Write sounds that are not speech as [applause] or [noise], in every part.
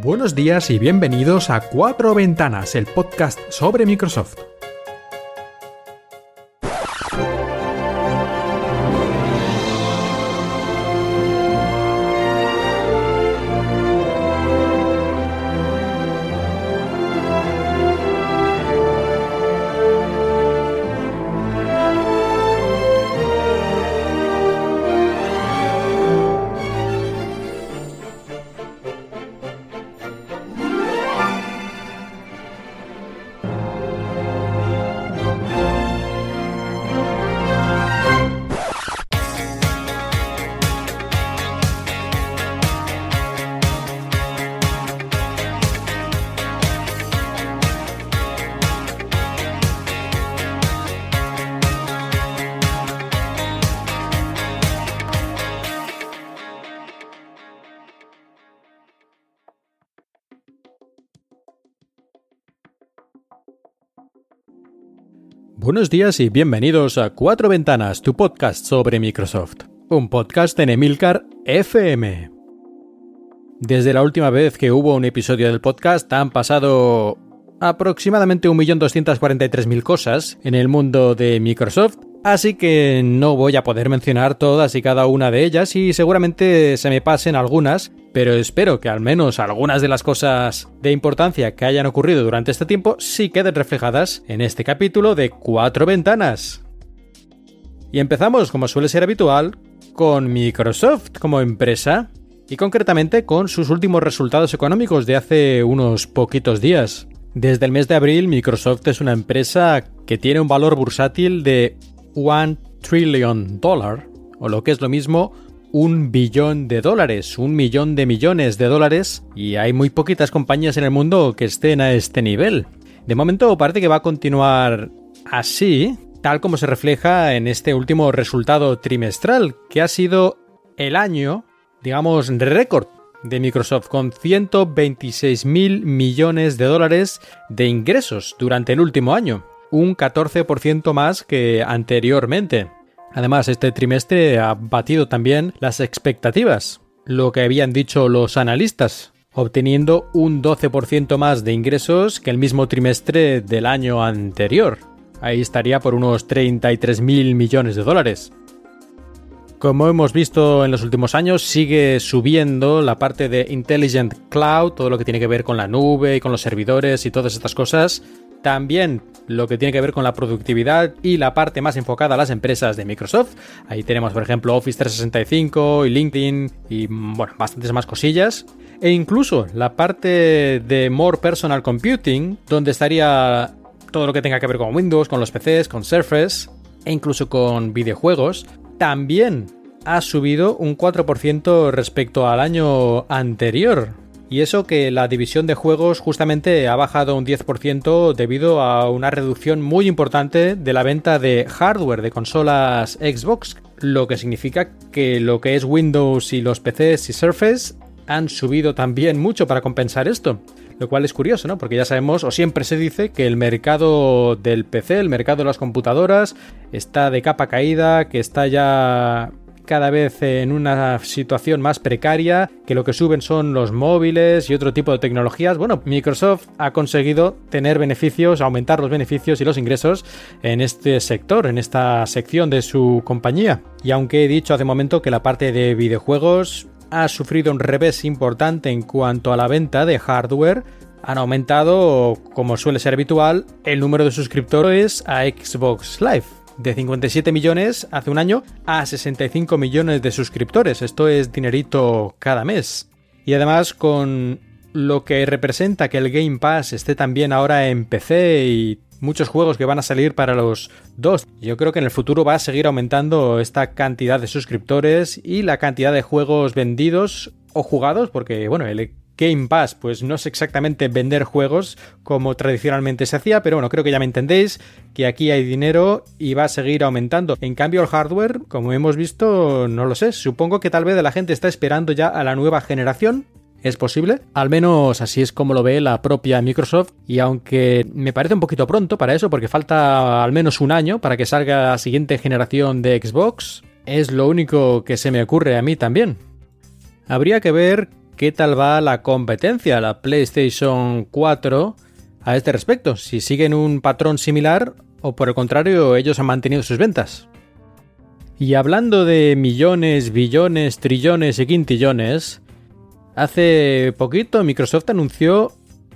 Buenos días y bienvenidos a Cuatro Ventanas, el podcast sobre Microsoft. Buenos días y bienvenidos a Cuatro Ventanas, tu podcast sobre Microsoft. Un podcast en Emilcar FM. Desde la última vez que hubo un episodio del podcast han pasado aproximadamente 1.243.000 cosas en el mundo de Microsoft Así que no voy a poder mencionar todas y cada una de ellas y seguramente se me pasen algunas, pero espero que al menos algunas de las cosas de importancia que hayan ocurrido durante este tiempo sí queden reflejadas en este capítulo de Cuatro Ventanas. Y empezamos, como suele ser habitual, con Microsoft como empresa y concretamente con sus últimos resultados económicos de hace unos poquitos días. Desde el mes de abril, Microsoft es una empresa que tiene un valor bursátil de one trillion dollar, o lo que es lo mismo, un billón de dólares, un millón de millones de dólares, y hay muy poquitas compañías en el mundo que estén a este nivel. De momento parece que va a continuar así, tal como se refleja en este último resultado trimestral, que ha sido el año, digamos, récord de Microsoft, con 126 mil millones de dólares de ingresos durante el último año un 14% más que anteriormente. Además, este trimestre ha batido también las expectativas, lo que habían dicho los analistas, obteniendo un 12% más de ingresos que el mismo trimestre del año anterior. Ahí estaría por unos 33 mil millones de dólares. Como hemos visto en los últimos años, sigue subiendo la parte de Intelligent Cloud, todo lo que tiene que ver con la nube y con los servidores y todas estas cosas, también lo que tiene que ver con la productividad y la parte más enfocada a las empresas de Microsoft. Ahí tenemos, por ejemplo, Office 365 y LinkedIn y, bueno, bastantes más cosillas. E incluso la parte de More Personal Computing, donde estaría todo lo que tenga que ver con Windows, con los PCs, con Surface e incluso con videojuegos, también ha subido un 4% respecto al año anterior. Y eso que la división de juegos justamente ha bajado un 10% debido a una reducción muy importante de la venta de hardware de consolas Xbox, lo que significa que lo que es Windows y los PCs y Surface han subido también mucho para compensar esto. Lo cual es curioso, ¿no? Porque ya sabemos, o siempre se dice, que el mercado del PC, el mercado de las computadoras, está de capa caída, que está ya cada vez en una situación más precaria, que lo que suben son los móviles y otro tipo de tecnologías. Bueno, Microsoft ha conseguido tener beneficios, aumentar los beneficios y los ingresos en este sector, en esta sección de su compañía. Y aunque he dicho hace un momento que la parte de videojuegos ha sufrido un revés importante en cuanto a la venta de hardware, han aumentado, como suele ser habitual, el número de suscriptores a Xbox Live de 57 millones hace un año a 65 millones de suscriptores. Esto es dinerito cada mes. Y además con lo que representa que el Game Pass esté también ahora en PC y muchos juegos que van a salir para los dos. Yo creo que en el futuro va a seguir aumentando esta cantidad de suscriptores y la cantidad de juegos vendidos o jugados, porque bueno, el Game Pass, pues no es exactamente vender juegos como tradicionalmente se hacía, pero bueno, creo que ya me entendéis que aquí hay dinero y va a seguir aumentando. En cambio, el hardware, como hemos visto, no lo sé. Supongo que tal vez la gente está esperando ya a la nueva generación. ¿Es posible? Al menos así es como lo ve la propia Microsoft y aunque me parece un poquito pronto para eso porque falta al menos un año para que salga la siguiente generación de Xbox, es lo único que se me ocurre a mí también. Habría que ver qué tal va la competencia, la PlayStation 4, a este respecto, si siguen un patrón similar o por el contrario ellos han mantenido sus ventas. Y hablando de millones, billones, trillones y quintillones, hace poquito Microsoft anunció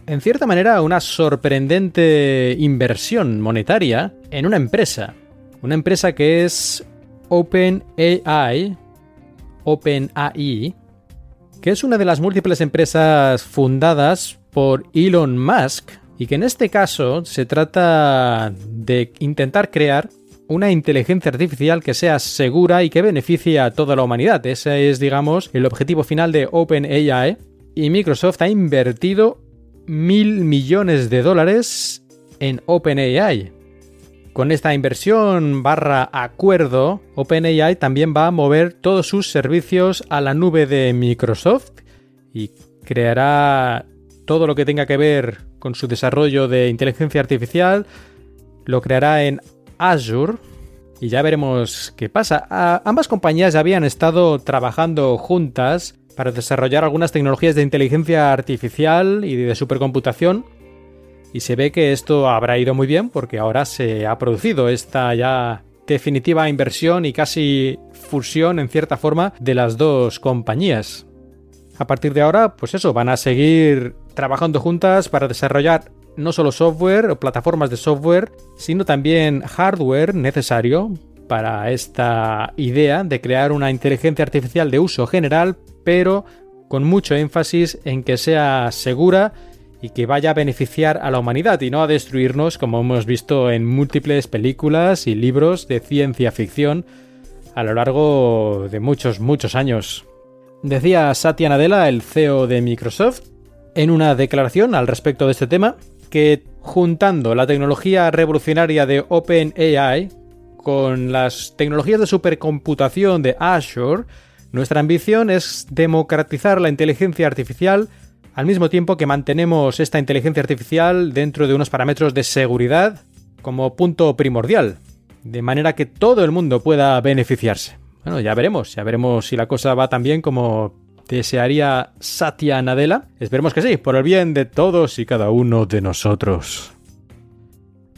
en cierta manera una sorprendente inversión monetaria en una empresa. Una empresa que es OpenAI, OpenAI, que es una de las múltiples empresas fundadas por Elon Musk y que en este caso se trata de intentar crear una inteligencia artificial que sea segura y que beneficie a toda la humanidad. Ese es, digamos, el objetivo final de OpenAI. Y Microsoft ha invertido mil millones de dólares en OpenAI. Con esta inversión barra acuerdo, OpenAI también va a mover todos sus servicios a la nube de Microsoft y creará todo lo que tenga que ver con su desarrollo de inteligencia artificial, lo creará en Azure y ya veremos qué pasa. ambas compañías ya habían estado trabajando juntas para desarrollar algunas tecnologías de inteligencia artificial y de supercomputación. Y se ve que esto habrá ido muy bien porque ahora se ha producido esta ya definitiva inversión y casi fusión en cierta forma de las dos compañías. A partir de ahora, pues eso, van a seguir trabajando juntas para desarrollar no solo software o plataformas de software, sino también hardware necesario para esta idea de crear una inteligencia artificial de uso general pero con mucho énfasis en que sea segura y que vaya a beneficiar a la humanidad y no a destruirnos como hemos visto en múltiples películas y libros de ciencia ficción a lo largo de muchos, muchos años. Decía Satya Nadella, el CEO de Microsoft, en una declaración al respecto de este tema, que juntando la tecnología revolucionaria de OpenAI con las tecnologías de supercomputación de Azure, nuestra ambición es democratizar la inteligencia artificial al mismo tiempo que mantenemos esta inteligencia artificial dentro de unos parámetros de seguridad como punto primordial, de manera que todo el mundo pueda beneficiarse. Bueno, ya veremos, ya veremos si la cosa va tan bien como desearía Satya Nadella. Esperemos que sí, por el bien de todos y cada uno de nosotros.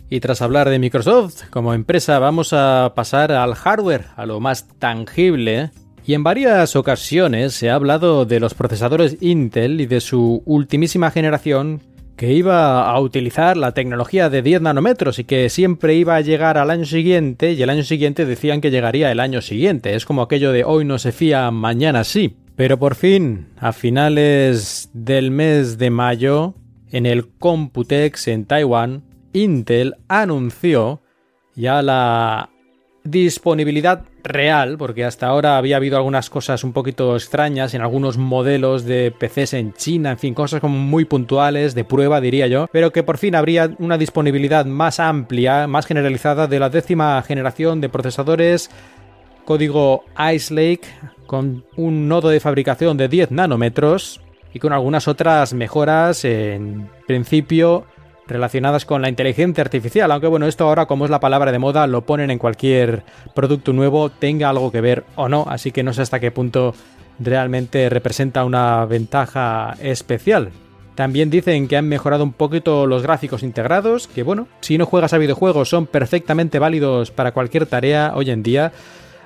Y tras hablar de Microsoft como empresa, vamos a pasar al hardware, a lo más tangible y en varias ocasiones se ha hablado de los procesadores Intel y de su ultimísima generación que iba a utilizar la tecnología de 10 nanómetros y que siempre iba a llegar al año siguiente y el año siguiente decían que llegaría el año siguiente. Es como aquello de hoy no se fía, mañana sí. Pero por fin, a finales del mes de mayo, en el Computex en Taiwán, Intel anunció ya la disponibilidad real, porque hasta ahora había habido algunas cosas un poquito extrañas en algunos modelos de PCs en China, en fin, cosas como muy puntuales, de prueba diría yo, pero que por fin habría una disponibilidad más amplia, más generalizada de la décima generación de procesadores código Ice Lake con un nodo de fabricación de 10 nanómetros y con algunas otras mejoras en principio relacionadas con la inteligencia artificial, aunque bueno, esto ahora como es la palabra de moda, lo ponen en cualquier producto nuevo, tenga algo que ver o no, así que no sé hasta qué punto realmente representa una ventaja especial. También dicen que han mejorado un poquito los gráficos integrados, que bueno, si no juegas a videojuegos son perfectamente válidos para cualquier tarea hoy en día.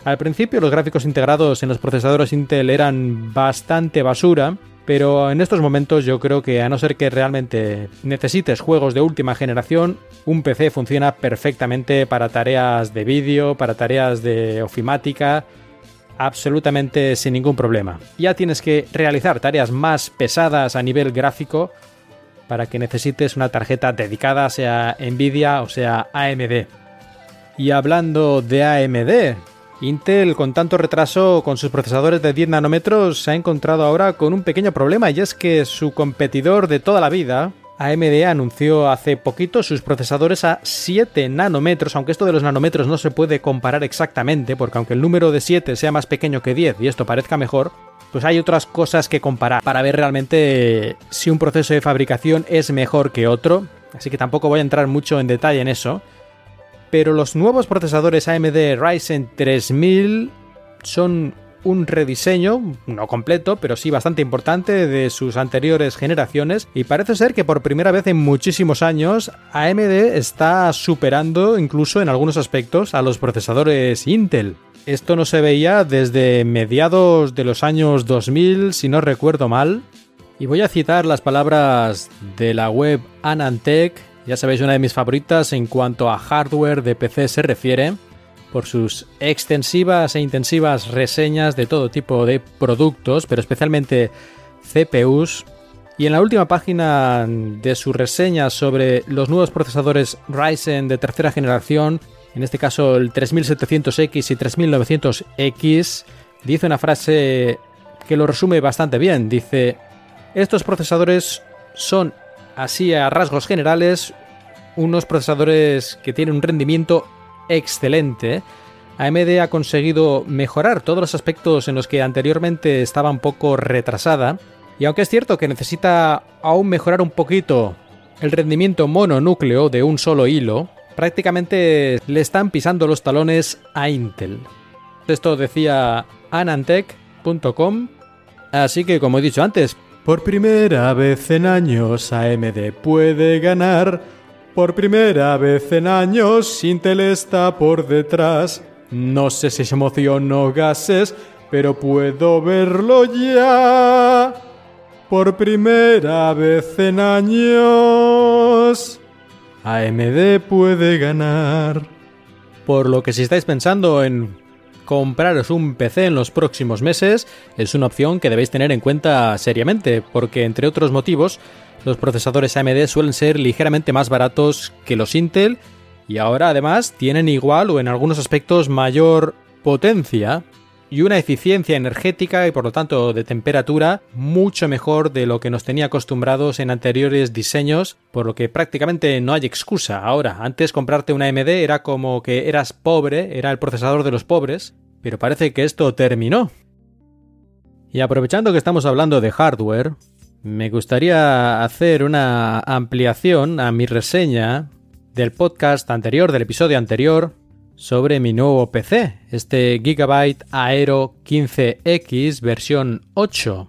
Al principio los gráficos integrados en los procesadores Intel eran bastante basura, pero en estos momentos yo creo que a no ser que realmente necesites juegos de última generación, un PC funciona perfectamente para tareas de vídeo, para tareas de ofimática, absolutamente sin ningún problema. Ya tienes que realizar tareas más pesadas a nivel gráfico para que necesites una tarjeta dedicada, sea Nvidia o sea AMD. Y hablando de AMD, Intel, con tanto retraso con sus procesadores de 10 nanómetros, se ha encontrado ahora con un pequeño problema y es que su competidor de toda la vida, AMD anunció hace poquito sus procesadores a 7 nanómetros, aunque esto de los nanómetros no se puede comparar exactamente, porque aunque el número de 7 sea más pequeño que 10 y esto parezca mejor, pues hay otras cosas que comparar para ver realmente si un proceso de fabricación es mejor que otro, así que tampoco voy a entrar mucho en detalle en eso pero los nuevos procesadores AMD Ryzen 3000 son un rediseño, no completo, pero sí bastante importante de sus anteriores generaciones y parece ser que por primera vez en muchísimos años AMD está superando incluso en algunos aspectos a los procesadores Intel. Esto no se veía desde mediados de los años 2000, si no recuerdo mal. Y voy a citar las palabras de la web Anantech, ya sabéis, una de mis favoritas en cuanto a hardware de PC se refiere, por sus extensivas e intensivas reseñas de todo tipo de productos, pero especialmente CPUs. Y en la última página de su reseña sobre los nuevos procesadores Ryzen de tercera generación, en este caso el 3700X y 3900X, dice una frase que lo resume bastante bien. Dice, estos procesadores son, así a rasgos generales, unos procesadores que tienen un rendimiento excelente. AMD ha conseguido mejorar todos los aspectos en los que anteriormente estaba un poco retrasada. Y aunque es cierto que necesita aún mejorar un poquito el rendimiento mononúcleo de un solo hilo, prácticamente le están pisando los talones a Intel. Esto decía anantech.com. Así que, como he dicho antes, por primera vez en años AMD puede ganar. Por primera vez en años Intel está por detrás. No sé si es emoción o gases, pero puedo verlo ya. Por primera vez en años. AMD puede ganar. Por lo que si estáis pensando en compraros un PC en los próximos meses, es una opción que debéis tener en cuenta seriamente, porque entre otros motivos, los procesadores AMD suelen ser ligeramente más baratos que los Intel y ahora además tienen igual o en algunos aspectos mayor potencia y una eficiencia energética y por lo tanto de temperatura mucho mejor de lo que nos tenía acostumbrados en anteriores diseños, por lo que prácticamente no hay excusa. Ahora, antes comprarte una AMD era como que eras pobre, era el procesador de los pobres, pero parece que esto terminó. Y aprovechando que estamos hablando de hardware, me gustaría hacer una ampliación a mi reseña del podcast anterior, del episodio anterior, sobre mi nuevo PC, este Gigabyte Aero 15X versión 8.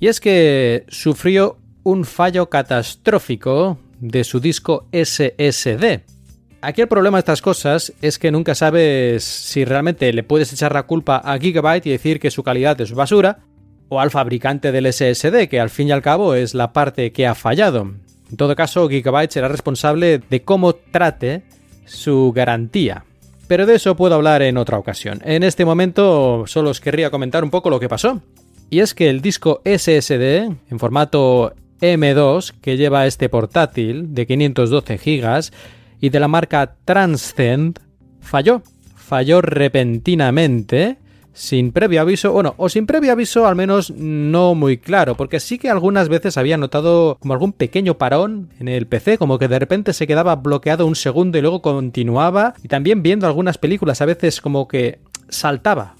Y es que sufrió un fallo catastrófico de su disco SSD. Aquí el problema de estas cosas es que nunca sabes si realmente le puedes echar la culpa a Gigabyte y decir que su calidad es basura, o al fabricante del SSD, que al fin y al cabo es la parte que ha fallado. En todo caso, Gigabyte será responsable de cómo trate su garantía pero de eso puedo hablar en otra ocasión. En este momento solo os querría comentar un poco lo que pasó. Y es que el disco SSD en formato M2 que lleva este portátil de 512 GB y de la marca Transcend falló. Falló repentinamente sin previo aviso, bueno, o sin previo aviso al menos no muy claro, porque sí que algunas veces había notado como algún pequeño parón en el PC, como que de repente se quedaba bloqueado un segundo y luego continuaba, y también viendo algunas películas a veces como que saltaba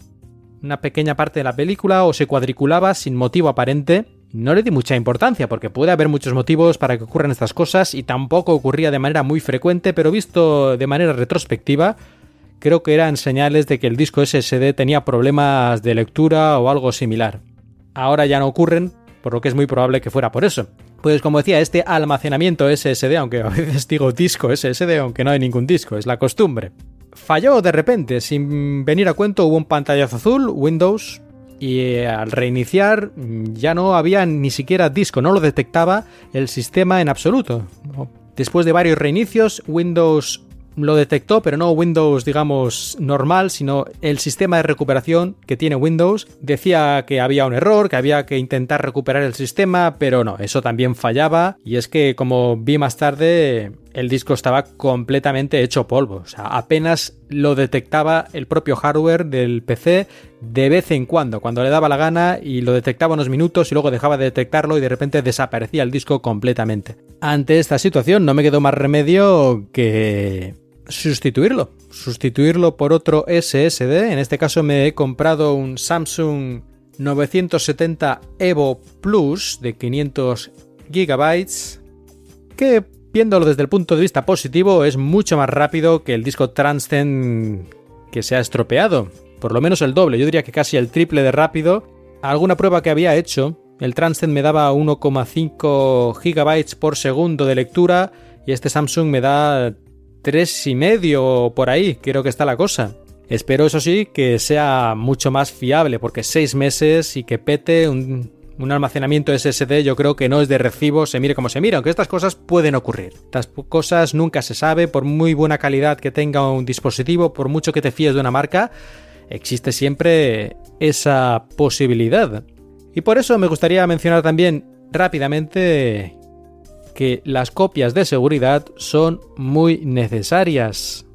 una pequeña parte de la película o se cuadriculaba sin motivo aparente. No le di mucha importancia porque puede haber muchos motivos para que ocurran estas cosas y tampoco ocurría de manera muy frecuente, pero visto de manera retrospectiva, creo que eran señales de que el disco SSD tenía problemas de lectura o algo similar. Ahora ya no ocurren, por lo que es muy probable que fuera por eso. Pues como decía, este almacenamiento SSD, aunque a veces digo disco SSD, aunque no hay ningún disco, es la costumbre. Falló de repente, sin venir a cuento, hubo un pantallazo azul, Windows, y al reiniciar ya no había ni siquiera disco, no lo detectaba el sistema en absoluto. Después de varios reinicios, Windows lo detectó, pero no Windows, digamos, normal, sino el sistema de recuperación que tiene Windows. Decía que había un error, que había que intentar recuperar el sistema, pero no, eso también fallaba. Y es que, como vi más tarde, el disco estaba completamente hecho polvo. O sea, apenas lo detectaba el propio hardware del PC de vez en cuando, cuando le daba la gana y lo detectaba unos minutos y luego dejaba de detectarlo y de repente desaparecía el disco completamente. Ante esta situación no me quedó más remedio que sustituirlo. Sustituirlo por otro SSD. En este caso me he comprado un Samsung 970 Evo Plus de 500 GB que viéndolo desde el punto de vista positivo es mucho más rápido que el disco Transcend que se ha estropeado. por lo menos el doble, yo diría que casi el triple de rápido. Alguna prueba que había hecho, el Transcend me daba 1,5 GB por segundo de lectura y este Samsung me da 3,5 por ahí, creo que está la cosa. Espero eso sí que sea mucho más fiable porque 6 meses y que pete un, un almacenamiento SSD yo creo que no es de recibo, se mire como se mire, aunque estas cosas pueden ocurrir. Estas cosas nunca se sabe, por muy buena calidad que tenga un dispositivo, por mucho que te fíes de una marca, existe siempre esa posibilidad. Y por eso me gustaría mencionar también rápidamente que las copias de seguridad son muy necesarias.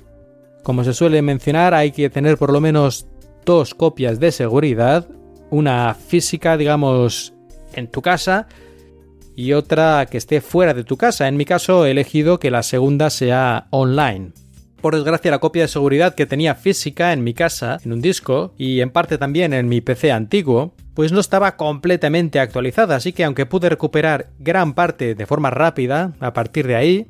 Como se suele mencionar, hay que tener por lo menos dos copias de seguridad una física, digamos, en tu casa y otra que esté fuera de tu casa. En mi caso he elegido que la segunda sea online. Por desgracia la copia de seguridad que tenía física en mi casa, en un disco, y en parte también en mi PC antiguo, pues no estaba completamente actualizada, así que aunque pude recuperar gran parte de forma rápida, a partir de ahí,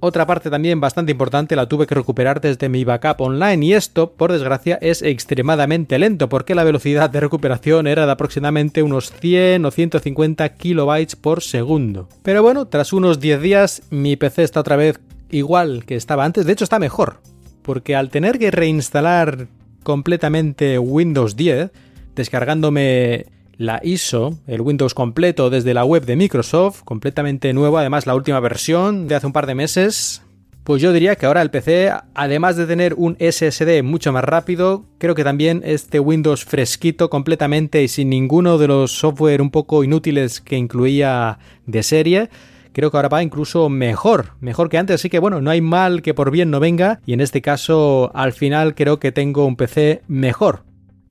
otra parte también bastante importante la tuve que recuperar desde mi backup online y esto, por desgracia, es extremadamente lento porque la velocidad de recuperación era de aproximadamente unos 100 o 150 kilobytes por segundo. Pero bueno, tras unos 10 días mi PC está otra vez igual que estaba antes, de hecho está mejor, porque al tener que reinstalar completamente Windows 10, descargándome la ISO, el Windows completo desde la web de Microsoft, completamente nuevo, además la última versión de hace un par de meses. Pues yo diría que ahora el PC, además de tener un SSD mucho más rápido, creo que también este Windows fresquito completamente y sin ninguno de los software un poco inútiles que incluía de serie, creo que ahora va incluso mejor, mejor que antes, así que bueno, no hay mal que por bien no venga y en este caso al final creo que tengo un PC mejor,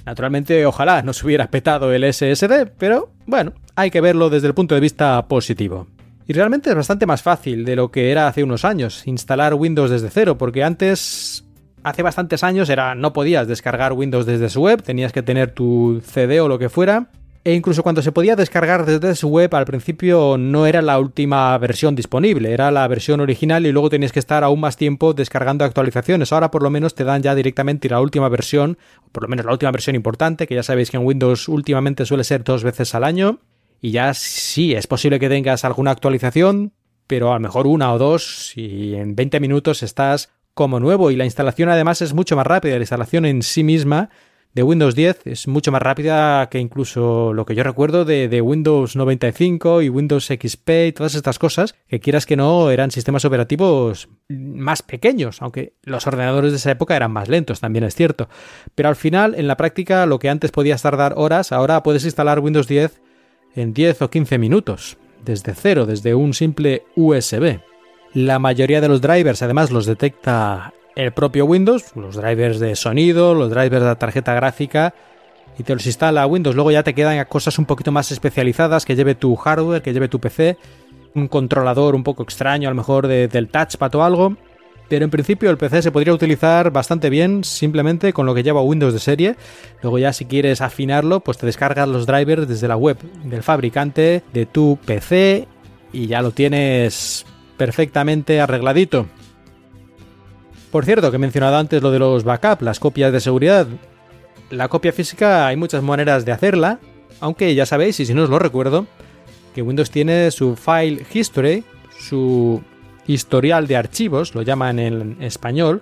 Naturalmente, ojalá no se hubiera petado el SSD, pero bueno, hay que verlo desde el punto de vista positivo. Y realmente es bastante más fácil de lo que era hace unos años instalar Windows desde cero, porque antes, hace bastantes años, era no podías descargar Windows desde su web, tenías que tener tu CD o lo que fuera, e incluso cuando se podía descargar desde su web, al principio no era la última versión disponible, era la versión original y luego tenías que estar aún más tiempo descargando actualizaciones. Ahora por lo menos te dan ya directamente la última versión, por lo menos la última versión importante, que ya sabéis que en Windows últimamente suele ser dos veces al año. Y ya sí, es posible que tengas alguna actualización, pero a lo mejor una o dos, y en 20 minutos estás como nuevo. Y la instalación además es mucho más rápida, la instalación en sí misma de Windows 10 es mucho más rápida que incluso lo que yo recuerdo de, Windows 95 y Windows XP y todas estas cosas, que quieras que no eran sistemas operativos más pequeños, aunque los ordenadores de esa época eran más lentos, también es cierto. Pero al final, en la práctica, lo que antes podías tardar horas, ahora puedes instalar Windows 10 en 10 o 15 minutos, desde cero, desde un simple USB. La mayoría de los drivers además los detecta el propio Windows, los drivers de sonido, los drivers de la tarjeta gráfica, y te los instala Windows. Luego ya te quedan cosas un poquito más especializadas que lleve tu hardware, que lleve tu PC, un controlador un poco extraño, a lo mejor del touchpad o algo. Pero en principio el PC se podría utilizar bastante bien simplemente con lo que lleva Windows de serie. Luego ya si quieres afinarlo, pues te descargas los drivers desde la web del fabricante de tu PC y ya lo tienes perfectamente arregladito. Por cierto, que he mencionado antes lo de los backups, las copias de seguridad. La copia física hay muchas maneras de hacerla, aunque ya sabéis, y si no os lo recuerdo, que Windows tiene su File History, su historial de archivos, lo llaman en español,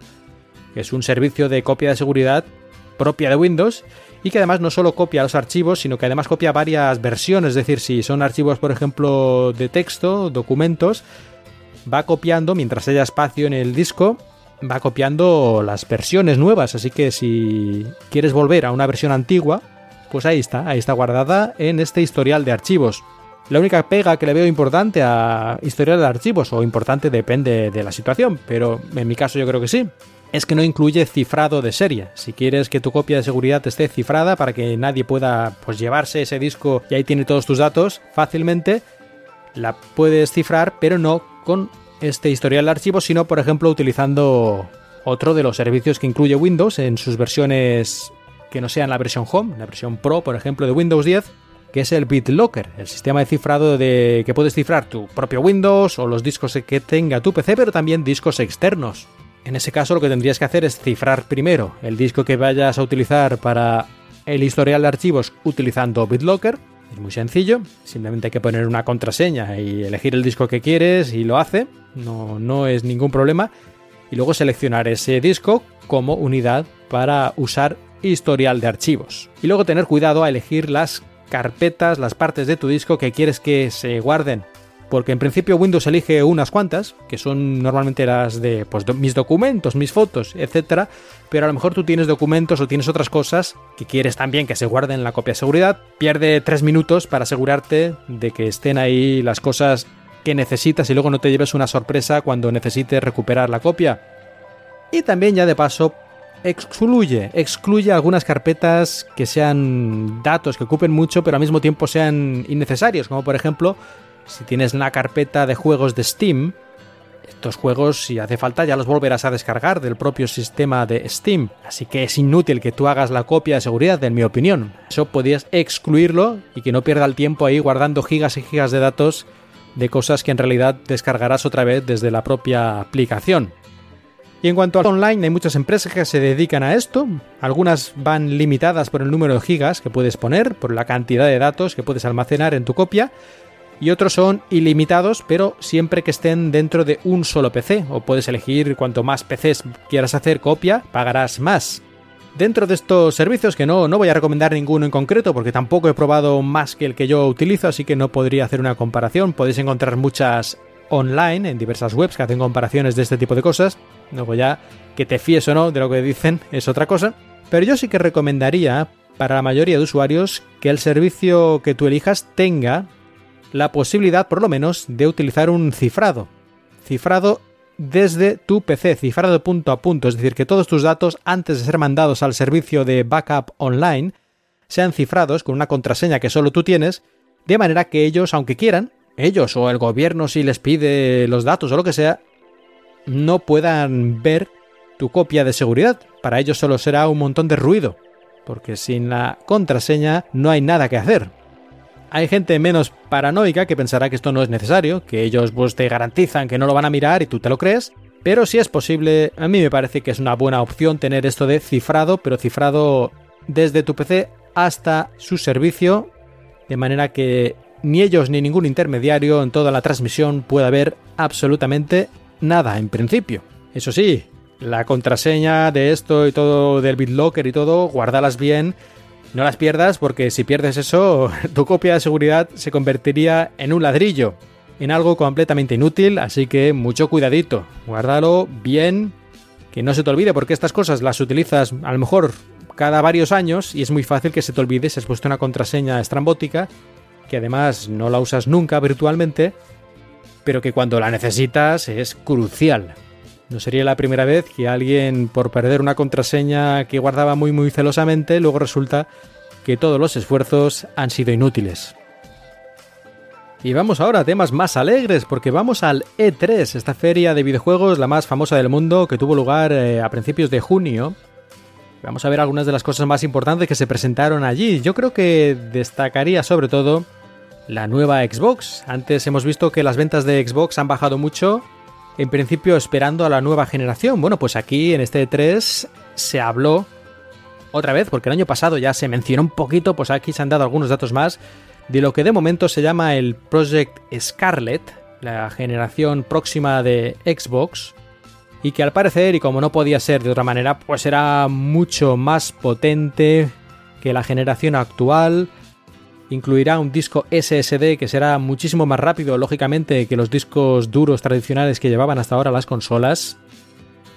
que es un servicio de copia de seguridad propia de Windows y que además no solo copia los archivos, sino que además copia varias versiones, es decir, si son archivos, por ejemplo, de texto, documentos, va copiando mientras haya espacio en el disco va copiando las versiones nuevas, así que si quieres volver a una versión antigua, pues ahí está, ahí está guardada en este historial de archivos. La única pega que le veo importante a historial de archivos, o importante depende de la situación, pero en mi caso yo creo que sí, es que no incluye cifrado de serie. Si quieres que tu copia de seguridad esté cifrada para que nadie pueda pues, llevarse ese disco y ahí tiene todos tus datos fácilmente, la puedes cifrar, pero no con este historial de archivos, sino por ejemplo utilizando otro de los servicios que incluye Windows en sus versiones que no sean la versión Home, la versión Pro, por ejemplo, de Windows 10, que es el BitLocker, el sistema de cifrado de que puedes cifrar tu propio Windows o los discos que tenga tu PC, pero también discos externos. En ese caso lo que tendrías que hacer es cifrar primero el disco que vayas a utilizar para el historial de archivos utilizando BitLocker. Es muy sencillo, simplemente hay que poner una contraseña y elegir el disco que quieres y lo hace, no, no es ningún problema. Y luego seleccionar ese disco como unidad para usar historial de archivos. Y luego tener cuidado a elegir las carpetas, las partes de tu disco que quieres que se guarden porque en principio Windows elige unas cuantas, que son normalmente las de pues, mis documentos, mis fotos, etc. Pero a lo mejor tú tienes documentos o tienes otras cosas que quieres también que se guarden en la copia de seguridad. Pierde tres minutos para asegurarte de que estén ahí las cosas que necesitas y luego no te lleves una sorpresa cuando necesites recuperar la copia. Y también ya de paso excluye, excluye algunas carpetas que sean datos que ocupen mucho pero al mismo tiempo sean innecesarios, como por ejemplo si tienes una carpeta de juegos de Steam, estos juegos, si hace falta, ya los volverás a descargar del propio sistema de Steam. Así que es inútil que tú hagas la copia de seguridad, en mi opinión. Eso podías excluirlo y que no pierda el tiempo ahí guardando gigas y gigas de datos de cosas que en realidad descargarás otra vez desde la propia aplicación. Y en cuanto al online, hay muchas empresas que se dedican a esto. Algunas van limitadas por el número de gigas que puedes poner, por la cantidad de datos que puedes almacenar en tu copia y otros son ilimitados, pero siempre que estén dentro de un solo PC, o puedes elegir cuanto más PCs quieras hacer copia, pagarás más. Dentro de estos servicios, que no, no voy a recomendar ninguno en concreto porque tampoco he probado más que el que yo utilizo, así que no podría hacer una comparación, podéis encontrar muchas online en diversas webs que hacen comparaciones de este tipo de cosas, luego ya que te fíes o no de lo que dicen es otra cosa, pero yo sí que recomendaría para la mayoría de usuarios que el servicio que tú elijas tenga la posibilidad, por lo menos, de utilizar un cifrado. Cifrado desde tu PC, cifrado punto a punto, es decir, que todos tus datos, antes de ser mandados al servicio de backup online, sean cifrados con una contraseña que solo tú tienes, de manera que ellos, aunque quieran, ellos o el gobierno si les pide los datos o lo que sea, no puedan ver tu copia de seguridad. Para ellos solo será un montón de ruido, porque sin la contraseña no hay nada que hacer. Hay gente menos paranoica que pensará que esto no es necesario, que ellos pues, te garantizan que no lo van a mirar y tú te lo crees, pero si es posible, a mí me parece que es una buena opción tener esto de cifrado, pero cifrado desde tu PC hasta su servicio, de manera que ni ellos ni ningún intermediario en toda la transmisión pueda ver absolutamente nada en principio. Eso sí, la contraseña de esto y todo del BitLocker y todo, guárdalas bien no las pierdas porque si pierdes eso, [laughs] tu copia de seguridad se convertiría en un ladrillo, en algo completamente inútil, así que mucho cuidadito, guárdalo bien, que no se te olvide porque estas cosas las utilizas a lo mejor cada varios años y es muy fácil que se te olvide si has puesto una contraseña estrambótica, que además no la usas nunca virtualmente, pero que cuando la necesitas es crucial. No sería la primera vez que alguien, por perder una contraseña que guardaba muy muy celosamente, luego resulta que todos los esfuerzos han sido inútiles. Y vamos ahora a temas más alegres, porque vamos al E3, esta feria de videojuegos, la más famosa del mundo, que tuvo lugar eh, a principios de junio. Vamos a ver algunas de las cosas más importantes que se presentaron allí. Yo creo que destacaría sobre todo la nueva Xbox. Antes hemos visto que las ventas de Xbox han bajado mucho en principio esperando a la nueva generación. Bueno, pues aquí en este 3 se habló otra vez, porque el año pasado ya se mencionó un poquito, pues aquí se han dado algunos datos más de lo que de momento se llama el Project Scarlet, la generación próxima de Xbox, y que al parecer, y como no podía ser de otra manera, pues era mucho más potente que la generación actual, Incluirá un disco SSD que será muchísimo más rápido, lógicamente, que los discos duros tradicionales que llevaban hasta ahora las consolas.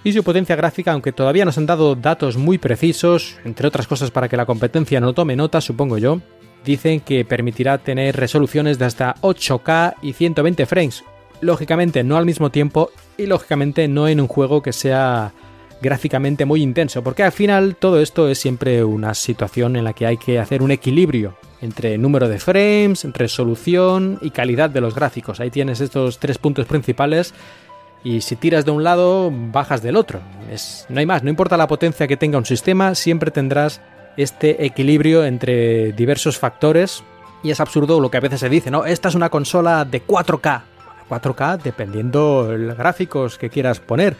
Y su potencia gráfica, aunque todavía nos han dado datos muy precisos, entre otras cosas para que la competencia no tome nota, supongo yo, dicen que permitirá tener resoluciones de hasta 8K y 120 frames. Lógicamente no al mismo tiempo y lógicamente no en un juego que sea gráficamente muy intenso, porque al final todo esto es siempre una situación en la que hay que hacer un equilibrio entre número de frames, resolución y calidad de los gráficos. Ahí tienes estos tres puntos principales y si tiras de un lado, bajas del otro. No hay más, no importa la potencia que tenga un sistema, siempre tendrás este equilibrio entre diversos factores y es absurdo lo que a veces se dice, ¿no? Esta es una consola de 4K. 4K dependiendo los gráficos que quieras poner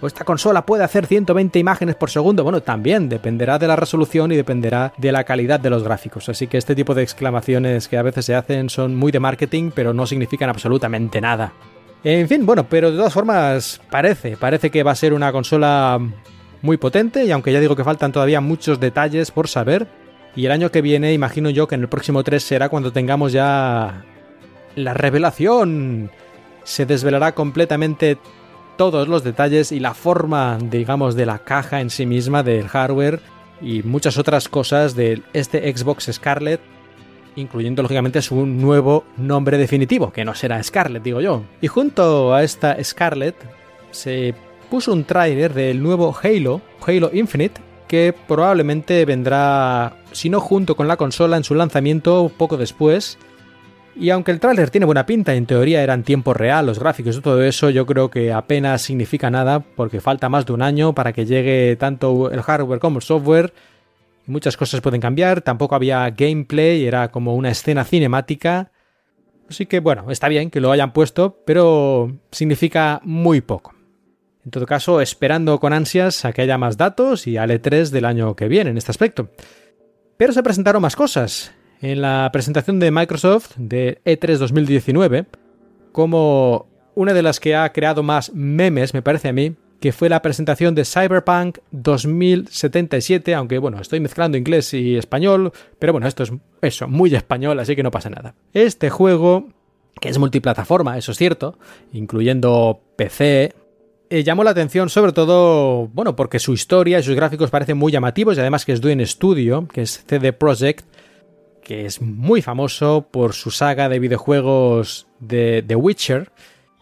o esta consola puede hacer 120 imágenes por segundo. Bueno, también dependerá de la resolución y dependerá de la calidad de los gráficos. Así que este tipo de exclamaciones que a veces se hacen son muy de marketing, pero no significan absolutamente nada. En fin, bueno, pero de todas formas parece, parece que va a ser una consola muy potente y aunque ya digo que faltan todavía muchos detalles por saber, y el año que viene imagino yo que en el próximo 3 será cuando tengamos ya la revelación. Se desvelará completamente todos los detalles y la forma, digamos, de la caja en sí misma del hardware y muchas otras cosas de este Xbox Scarlett, incluyendo lógicamente su nuevo nombre definitivo, que no será Scarlett, digo yo. Y junto a esta Scarlett se puso un tráiler del nuevo Halo, Halo Infinite, que probablemente vendrá, si no junto con la consola, en su lanzamiento poco después, y aunque el tráiler tiene buena pinta, en teoría era en tiempo real, los gráficos y todo eso, yo creo que apenas significa nada porque falta más de un año para que llegue tanto el hardware como el software. Muchas cosas pueden cambiar, tampoco había gameplay, era como una escena cinemática. Así que bueno, está bien que lo hayan puesto, pero significa muy poco. En todo caso, esperando con ansias a que haya más datos y al E3 del año que viene en este aspecto. Pero se presentaron más cosas en la presentación de Microsoft de E3 2019 como una de las que ha creado más memes, me parece a mí, que fue la presentación de Cyberpunk 2077, aunque bueno, estoy mezclando inglés y español, pero bueno, esto es eso, muy español, así que no pasa nada. Este juego, que es multiplataforma, eso es cierto, incluyendo PC, eh, llamó la atención sobre todo, bueno, porque su historia y sus gráficos parecen muy llamativos y además que es Dune Studio, que es CD Projekt, que es muy famoso por su saga de videojuegos de The Witcher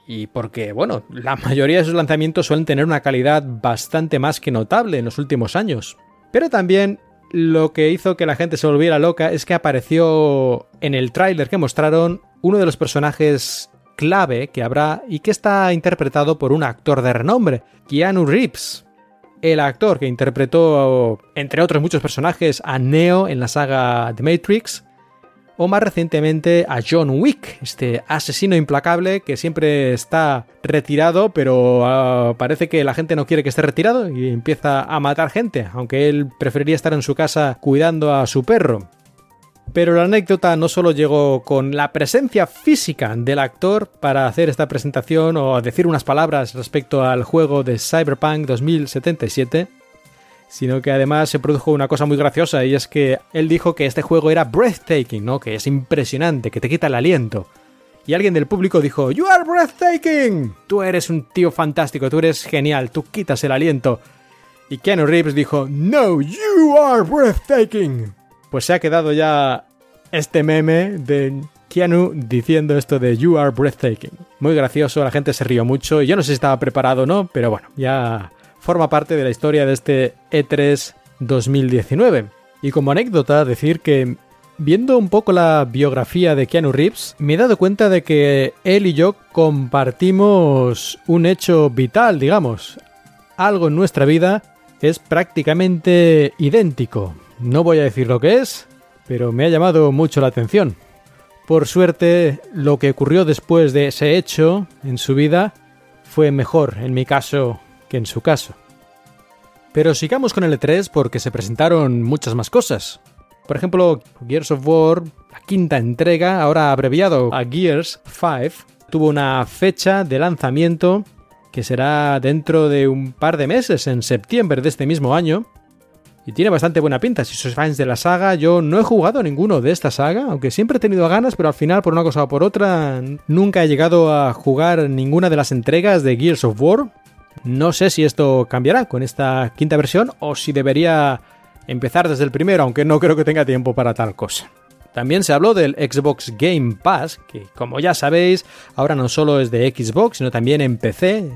y porque, bueno, la mayoría de sus lanzamientos suelen tener una calidad bastante más que notable en los últimos años. Pero también lo que hizo que la gente se volviera loca es que apareció en el tráiler que mostraron uno de los personajes clave que habrá y que está interpretado por un actor de renombre, Keanu Reeves el actor que interpretó, entre otros muchos personajes, a Neo en la saga The Matrix, o más recientemente a John Wick, este asesino implacable que siempre está retirado, pero ah, parece que la gente no quiere que esté retirado y empieza a matar gente, aunque él preferiría estar en su casa cuidando a su perro. Pero la anécdota no solo llegó con la presencia física del actor para hacer esta presentación o decir unas palabras respecto al juego de Cyberpunk 2077, sino que además se produjo una cosa muy graciosa y es que él dijo que este juego era breathtaking, ¿no? Que es impresionante, que te quita el aliento. Y alguien del público dijo, You are breathtaking. Tú eres un tío fantástico, tú eres genial, tú quitas el aliento. Y Keanu Reeves dijo, No, you are breathtaking pues se ha quedado ya este meme de Keanu diciendo esto de You are breathtaking. Muy gracioso, la gente se rió mucho y yo no sé si estaba preparado o no, pero bueno, ya forma parte de la historia de este E3 2019. Y como anécdota, decir que viendo un poco la biografía de Keanu Reeves, me he dado cuenta de que él y yo compartimos un hecho vital, digamos. Algo en nuestra vida es prácticamente idéntico. No voy a decir lo que es, pero me ha llamado mucho la atención. Por suerte, lo que ocurrió después de ese hecho en su vida fue mejor en mi caso que en su caso. Pero sigamos con el E3 porque se presentaron muchas más cosas. Por ejemplo, Gears of War, la quinta entrega, ahora abreviado a Gears 5, tuvo una fecha de lanzamiento que será dentro de un par de meses, en septiembre de este mismo año, y tiene bastante buena pinta. Si sois fans de la saga, yo no he jugado ninguno de esta saga, aunque siempre he tenido ganas, pero al final, por una cosa o por otra, nunca he llegado a jugar ninguna de las entregas de Gears of War. No sé si esto cambiará con esta quinta versión o si debería empezar desde el primero, aunque no creo que tenga tiempo para tal cosa. También se habló del Xbox Game Pass, que como ya sabéis, ahora no solo es de Xbox, sino también en PC.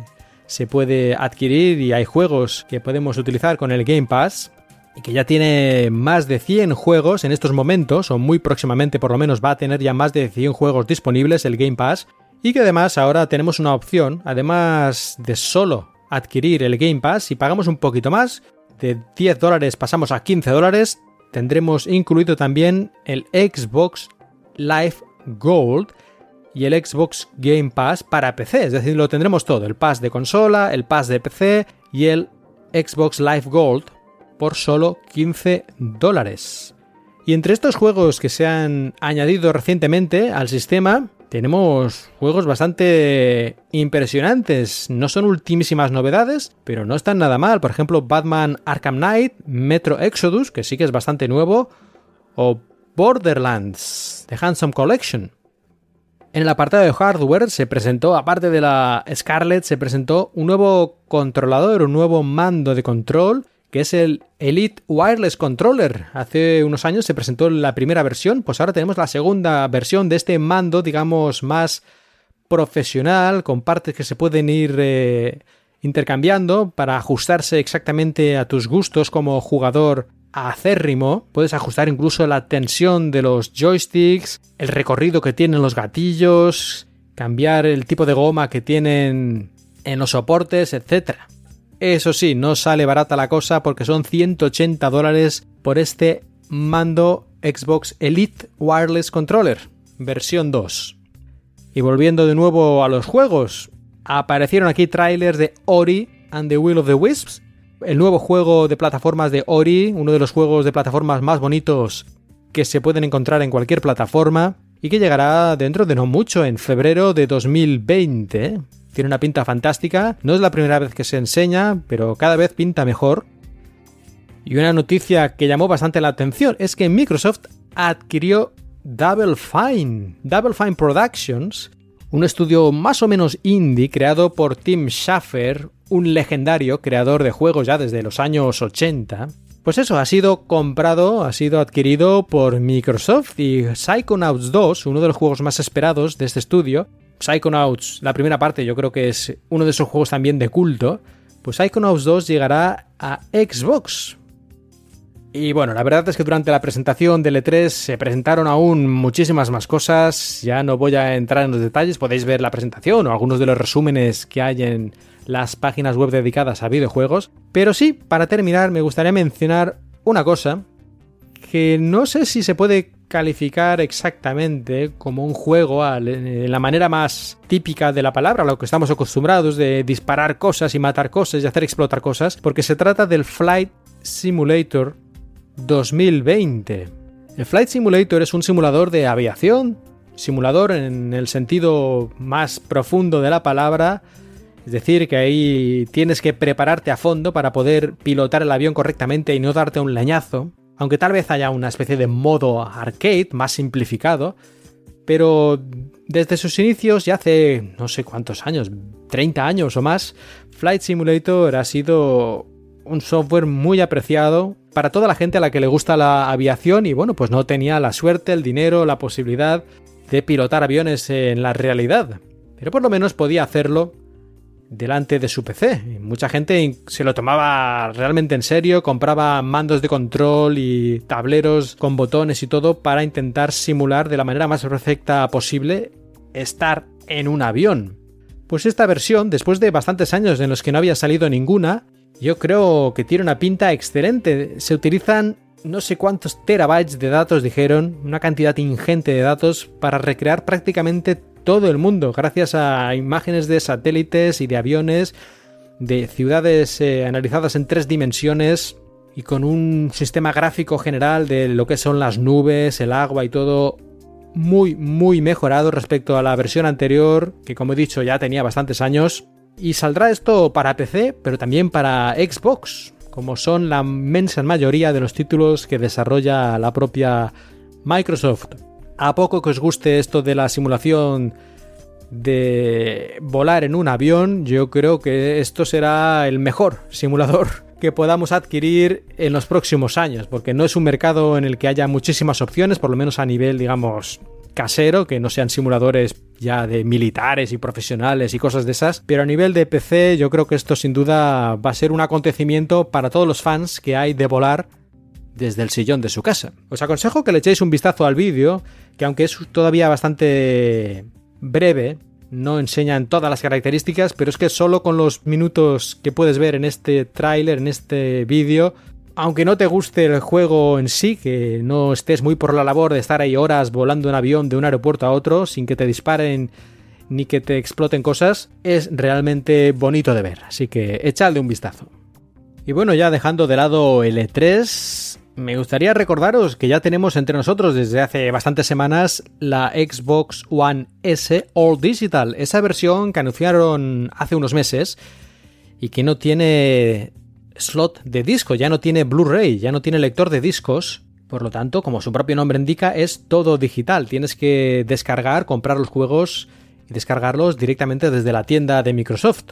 Se puede adquirir y hay juegos que podemos utilizar con el Game Pass y que ya tiene más de 100 juegos en estos momentos, o muy próximamente por lo menos va a tener ya más de 100 juegos disponibles el Game Pass, y que además ahora tenemos una opción, además de solo adquirir el Game Pass, si pagamos un poquito más, de 10 dólares pasamos a 15 dólares, tendremos incluido también el Xbox Live Gold, y el Xbox Game Pass para PC, es decir, lo tendremos todo, el pass de consola, el pass de PC y el Xbox Live Gold por solo 15 dólares. Y entre estos juegos que se han añadido recientemente al sistema, tenemos juegos bastante impresionantes. No son ultimísimas novedades, pero no están nada mal. Por ejemplo, Batman Arkham Knight, Metro Exodus, que sí que es bastante nuevo, o Borderlands, The Handsome Collection. En el apartado de hardware se presentó, aparte de la Scarlett, se presentó un nuevo controlador, un nuevo mando de control, que es el Elite Wireless Controller. Hace unos años se presentó la primera versión, pues ahora tenemos la segunda versión de este mando, digamos, más profesional, con partes que se pueden ir eh, intercambiando para ajustarse exactamente a tus gustos como jugador acérrimo, puedes ajustar incluso la tensión de los joysticks, el recorrido que tienen los gatillos, cambiar el tipo de goma que tienen en los soportes, etc. Eso sí, no sale barata la cosa porque son 180 dólares por este mando Xbox Elite Wireless Controller, versión 2. Y volviendo de nuevo a los juegos, aparecieron aquí trailers de Ori and the Will of the Wisps, el nuevo juego de plataformas de Ori, uno de los juegos de plataformas más bonitos que se pueden encontrar en cualquier plataforma y que llegará dentro de no mucho, en febrero de 2020. Tiene una pinta fantástica, no es la primera vez que se enseña, pero cada vez pinta mejor. Y una noticia que llamó bastante la atención es que Microsoft adquirió Double Fine, Double Fine Productions, un estudio más o menos indie creado por Tim Schafer, un legendario creador de juegos ya desde los años 80. Pues eso, ha sido comprado, ha sido adquirido por Microsoft y Psychonauts 2, uno de los juegos más esperados de este estudio. Psychonauts, la primera parte, yo creo que es uno de esos juegos también de culto. Pues Psychonauts 2 llegará a Xbox, y bueno, la verdad es que durante la presentación del E3 se presentaron aún muchísimas más cosas. Ya no voy a entrar en los detalles, podéis ver la presentación o algunos de los resúmenes que hay en las páginas web dedicadas a videojuegos. Pero sí, para terminar, me gustaría mencionar una cosa que no sé si se puede calificar exactamente como un juego en la manera más típica de la palabra, a lo que estamos acostumbrados de disparar cosas y matar cosas y hacer explotar cosas, porque se trata del Flight Simulator 2020. El Flight Simulator es un simulador de aviación, simulador en el sentido más profundo de la palabra, es decir, que ahí tienes que prepararte a fondo para poder pilotar el avión correctamente y no darte un leñazo, aunque tal vez haya una especie de modo arcade más simplificado, pero desde sus inicios, ya hace no sé cuántos años, 30 años o más, Flight Simulator ha sido un software muy apreciado para toda la gente a la que le gusta la aviación y bueno, pues no tenía la suerte, el dinero, la posibilidad de pilotar aviones en la realidad. Pero por lo menos podía hacerlo delante de su PC. mucha gente se lo tomaba realmente en serio, compraba mandos de control y tableros con botones y todo para intentar simular de la manera más perfecta posible estar en un avión. Pues esta versión, después de bastantes años en los que no había salido ninguna, yo creo que tiene una pinta excelente. Se utilizan no sé cuántos terabytes de datos, dijeron, una cantidad ingente de datos para recrear prácticamente todo el mundo, gracias a imágenes de satélites y de aviones, de ciudades eh, analizadas en tres dimensiones y con un sistema gráfico general de lo que son las nubes, el agua y todo muy, muy mejorado respecto a la versión anterior, que como he dicho ya tenía bastantes años. Y saldrá esto para PC, pero también para Xbox, como son la inmensa mayoría de los títulos que desarrolla la propia Microsoft. A poco que os guste esto de la simulación de volar en un avión, yo creo que esto será el mejor simulador que podamos adquirir en los próximos años, porque no es un mercado en el que haya muchísimas opciones, por lo menos a nivel, digamos, casero, que no sean simuladores ya de militares y profesionales y cosas de esas, pero a nivel de PC yo creo que esto sin duda va a ser un acontecimiento para todos los fans que hay de volar desde el sillón de su casa. Os aconsejo que le echéis un vistazo al vídeo, que aunque es todavía bastante breve, no enseñan todas las características, pero es que solo con los minutos que puedes ver en este tráiler, en este vídeo, aunque no te guste el juego en sí, que no estés muy por la labor de estar ahí horas volando en avión de un aeropuerto a otro sin que te disparen ni que te exploten cosas, es realmente bonito de ver. Así que echadle un vistazo. Y bueno, ya dejando de lado el E3, me gustaría recordaros que ya tenemos entre nosotros desde hace bastantes semanas la Xbox One S All Digital, esa versión que anunciaron hace unos meses y que no tiene slot de disco, ya no tiene Blu-ray, ya no tiene lector de discos. Por lo tanto, como su propio nombre indica, es todo digital. Tienes que descargar, comprar los juegos y descargarlos directamente desde la tienda de Microsoft.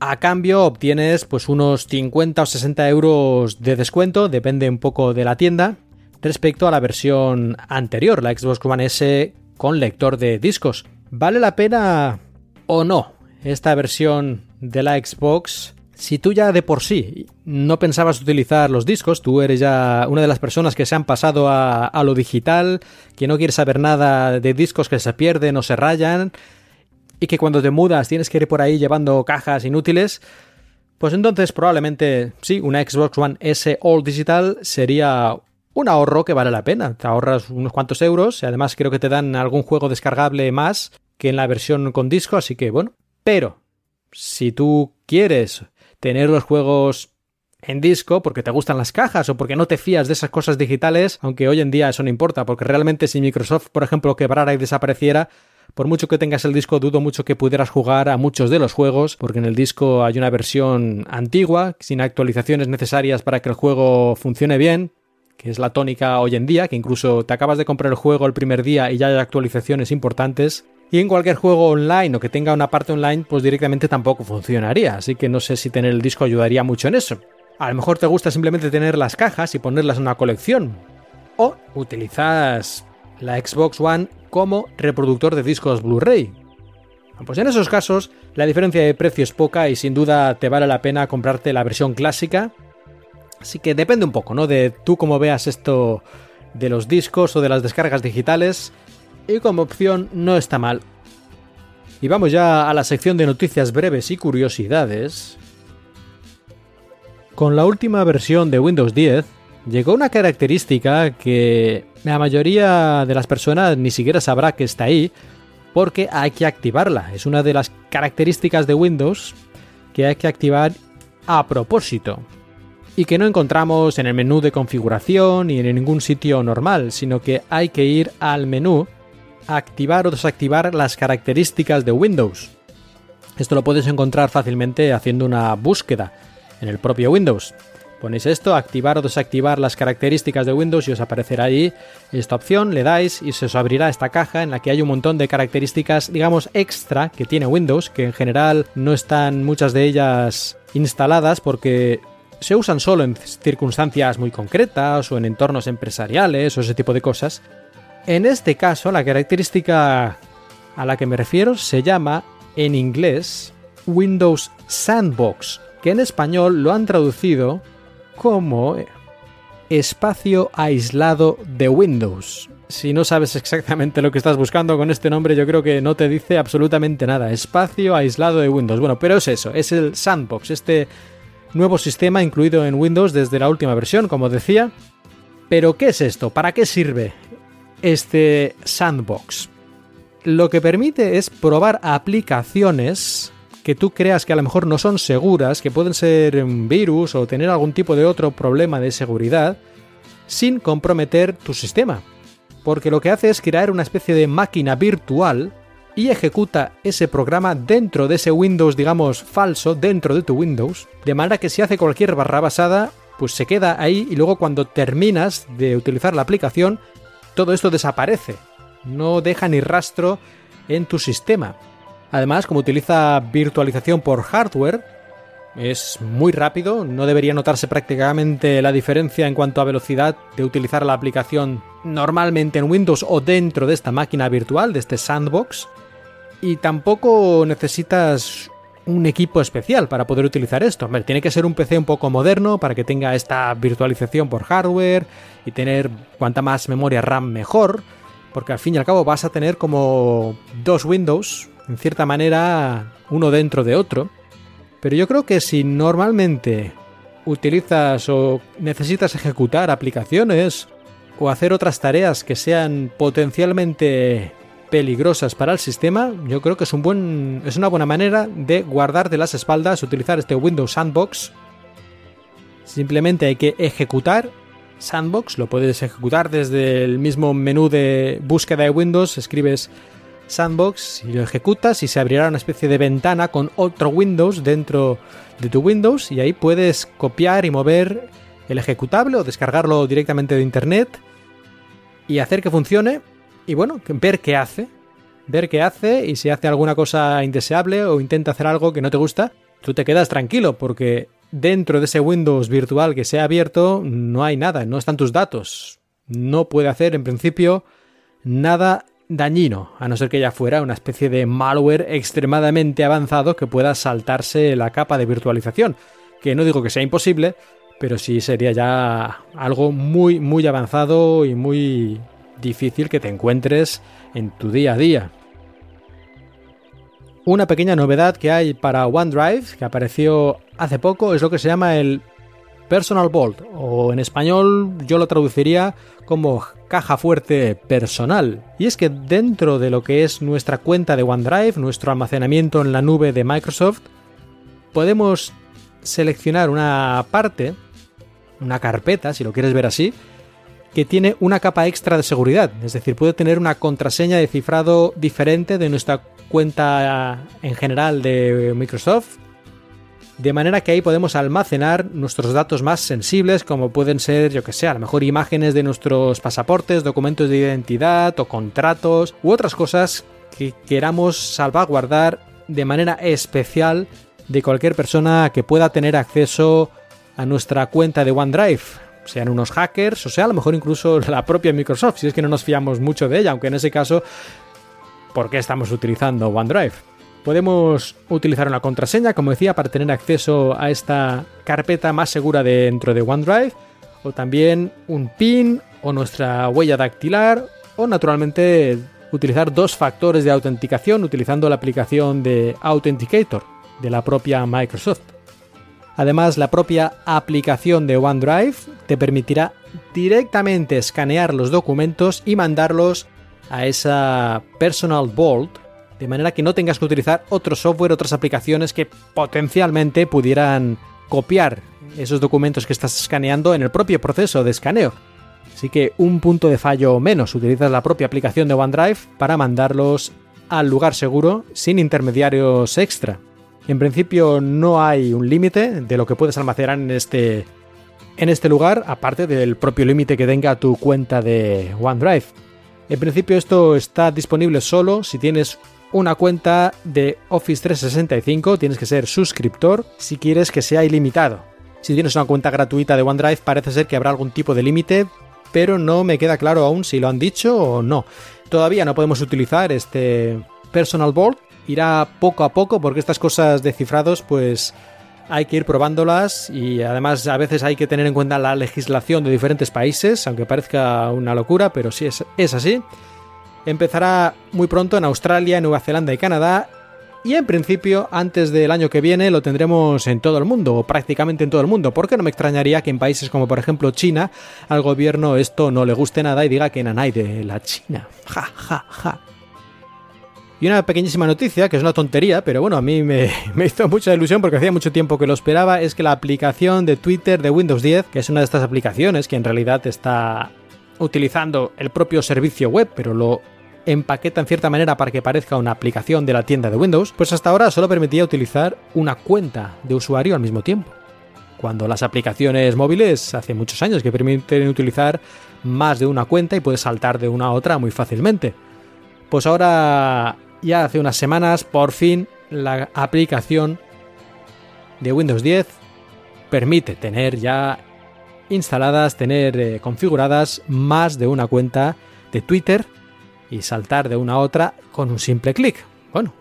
A cambio obtienes pues unos 50 o 60 euros de descuento, depende un poco de la tienda, respecto a la versión anterior, la Xbox One S con lector de discos. ¿Vale la pena o no esta versión de la Xbox si tú ya de por sí no pensabas utilizar los discos, tú eres ya una de las personas que se han pasado a, lo digital, que no quieres saber nada de discos que se pierden o se rayan, y que cuando te mudas tienes que ir por ahí llevando cajas inútiles, pues entonces probablemente sí, una Xbox One S All Digital sería un ahorro que vale la pena. Te ahorras unos cuantos euros y además creo que te dan algún juego descargable más que en la versión con disco, así que bueno. Pero si tú quieres tener los juegos en disco porque te gustan las cajas o porque no te fías de esas cosas digitales, aunque hoy en día eso no importa, porque realmente si Microsoft, por ejemplo, quebrara y desapareciera, por mucho que tengas el disco, dudo mucho que pudieras jugar a muchos de los juegos, porque en el disco hay una versión antigua, sin actualizaciones necesarias para que el juego funcione bien, que es la tónica hoy en día, que incluso te acabas de comprar el juego el primer día y ya hay actualizaciones importantes, y en cualquier juego online o que tenga una parte online, pues directamente tampoco funcionaría. Así que no sé si tener el disco ayudaría mucho en eso. A lo mejor te gusta simplemente tener las cajas y ponerlas en una colección. O utilizas la Xbox One como reproductor de discos Blu-ray. Pues en esos casos la diferencia de precio es poca y sin duda te vale la pena comprarte la versión clásica. Así que depende un poco, ¿no? De tú cómo veas esto de los discos o de las descargas digitales y como opción no está mal. Y vamos ya a la sección de noticias breves y curiosidades. Con la última versión de Windows 10 llegó una característica que la mayoría de las personas ni siquiera sabrá que está ahí porque hay que activarla. Es una de las características de Windows que hay que activar a propósito y que no encontramos en el menú de configuración ni en ningún sitio normal, sino que hay que ir al menú activar o desactivar las características de Windows. Esto lo puedes encontrar fácilmente haciendo una búsqueda en el propio Windows. Ponéis esto, activar o desactivar las características de Windows y os aparecerá ahí esta opción, le dais y se os abrirá esta caja en la que hay un montón de características, digamos, extra que tiene Windows, que en general no están muchas de ellas instaladas porque se usan solo en circunstancias muy concretas o en entornos empresariales o ese tipo de cosas, en este caso, la característica a la que me refiero se llama, en inglés, Windows Sandbox, que en español lo han traducido como espacio aislado de Windows. Si no sabes exactamente lo que estás buscando con este nombre, yo creo que no te dice absolutamente nada. Espacio aislado de Windows. Bueno, pero es eso, es el Sandbox, este nuevo sistema incluido en Windows desde la última versión, como decía. Pero, ¿qué es esto? ¿Para qué sirve? este sandbox. Lo que permite es probar aplicaciones que tú creas que a lo mejor no son seguras, que pueden ser un virus o tener algún tipo de otro problema de seguridad, sin comprometer tu sistema. Porque lo que hace es crear una especie de máquina virtual y ejecuta ese programa dentro de ese Windows, digamos, falso, dentro de tu Windows, de manera que si hace cualquier barra basada, pues se queda ahí y luego cuando terminas de utilizar la aplicación, todo esto desaparece, no deja ni rastro en tu sistema. Además, como utiliza virtualización por hardware, es muy rápido, no debería notarse prácticamente la diferencia en cuanto a velocidad de utilizar la aplicación normalmente en Windows o dentro de esta máquina virtual, de este sandbox. Y tampoco necesitas un equipo especial para poder utilizar esto. tiene que ser un PC un poco moderno para que tenga esta virtualización por hardware y tener cuanta más memoria RAM mejor, porque al fin y al cabo vas a tener como dos Windows, en cierta manera, uno dentro de otro. Pero yo creo que si normalmente utilizas o necesitas ejecutar aplicaciones o hacer otras tareas que sean potencialmente peligrosas para el sistema, yo creo que es, un buen, es una buena manera de guardar de las espaldas utilizar este Windows Sandbox. Simplemente hay que ejecutar Sandbox, lo puedes ejecutar desde el mismo menú de búsqueda de Windows, escribes Sandbox y lo ejecutas y se abrirá una especie de ventana con otro Windows dentro de tu Windows y ahí puedes copiar y mover el ejecutable o descargarlo directamente de internet y hacer que funcione y bueno, ver qué hace. Ver qué hace y si hace alguna cosa indeseable o intenta hacer algo que no te gusta, tú te quedas tranquilo porque dentro de ese Windows virtual que se ha abierto no hay nada, no están tus datos. No puede hacer en principio nada dañino, a no ser que ya fuera una especie de malware extremadamente avanzado que pueda saltarse la capa de virtualización, que no digo que sea imposible, pero sí sería ya algo muy muy avanzado y muy difícil que te encuentres en tu día a día. Una pequeña novedad que hay para OneDrive, que apareció hace poco, es lo que se llama el Personal Vault, o en español yo lo traduciría como caja fuerte personal. Y es que dentro de lo que es nuestra cuenta de OneDrive, nuestro almacenamiento en la nube de Microsoft, podemos seleccionar una parte, una carpeta, si lo quieres ver así, que tiene una capa extra de seguridad, es decir, puede tener una contraseña de cifrado diferente de nuestra cuenta en general de Microsoft, de manera que ahí podemos almacenar nuestros datos más sensibles, como pueden ser, yo que sé, a lo mejor imágenes de nuestros pasaportes, documentos de identidad o contratos u otras cosas que queramos salvaguardar de manera especial de cualquier persona que pueda tener acceso a nuestra cuenta de OneDrive sean unos hackers, o sea, a lo mejor incluso [laughs] la propia Microsoft, si es que no nos fiamos mucho de ella, aunque en ese caso, ¿por qué estamos utilizando OneDrive? Podemos utilizar una contraseña, como decía, para tener acceso a esta carpeta más segura dentro de OneDrive, o también un PIN o nuestra huella dactilar, o naturalmente utilizar dos factores de autenticación utilizando la aplicación de Authenticator de la propia Microsoft. Además, la propia aplicación de OneDrive te permitirá directamente escanear los documentos y mandarlos a esa Personal Vault, de manera que no tengas que utilizar otro software, otras aplicaciones que potencialmente pudieran copiar esos documentos que estás escaneando en el propio proceso de escaneo. Así que un punto de fallo menos, utilizas la propia aplicación de OneDrive para mandarlos al lugar seguro sin intermediarios extra. En principio no hay un límite de lo que puedes almacenar en este, en este lugar, aparte del propio límite que tenga tu cuenta de OneDrive. En principio esto está disponible solo si tienes una cuenta de Office 365, tienes que ser suscriptor si quieres que sea ilimitado. Si tienes una cuenta gratuita de OneDrive parece ser que habrá algún tipo de límite, pero no me queda claro aún si lo han dicho o no. Todavía no podemos utilizar este Personal Board irá poco a poco porque estas cosas de cifrados pues hay que ir probándolas y además a veces hay que tener en cuenta la legislación de diferentes países, aunque parezca una locura, pero sí es, es así. Empezará muy pronto en Australia, Nueva Zelanda y Canadá y en principio, antes del año que viene, lo tendremos en todo el mundo, o prácticamente en todo el mundo, porque no me extrañaría que en países como por ejemplo China, al gobierno esto no le guste nada y diga que nanay de la China. Ja, ja, ja. Y una pequeñísima noticia, que es una tontería, pero bueno, a mí me, [laughs] hizo mucha ilusión porque hacía mucho tiempo que lo esperaba, es que la aplicación de Twitter de Windows 10, que es una de estas aplicaciones que en realidad está utilizando el propio servicio web, pero lo empaqueta en cierta manera para que parezca una aplicación de la tienda de Windows, pues hasta ahora solo permitía utilizar una cuenta de usuario al mismo tiempo. Cuando las aplicaciones móviles hace muchos años que permiten utilizar más de una cuenta y puedes saltar de una a otra muy fácilmente. Pues ahora ya hace unas semanas, por fin, la aplicación de Windows 10 permite tener ya instaladas, tener eh, configuradas más de una cuenta de Twitter y saltar de una a otra con un simple clic. Bueno,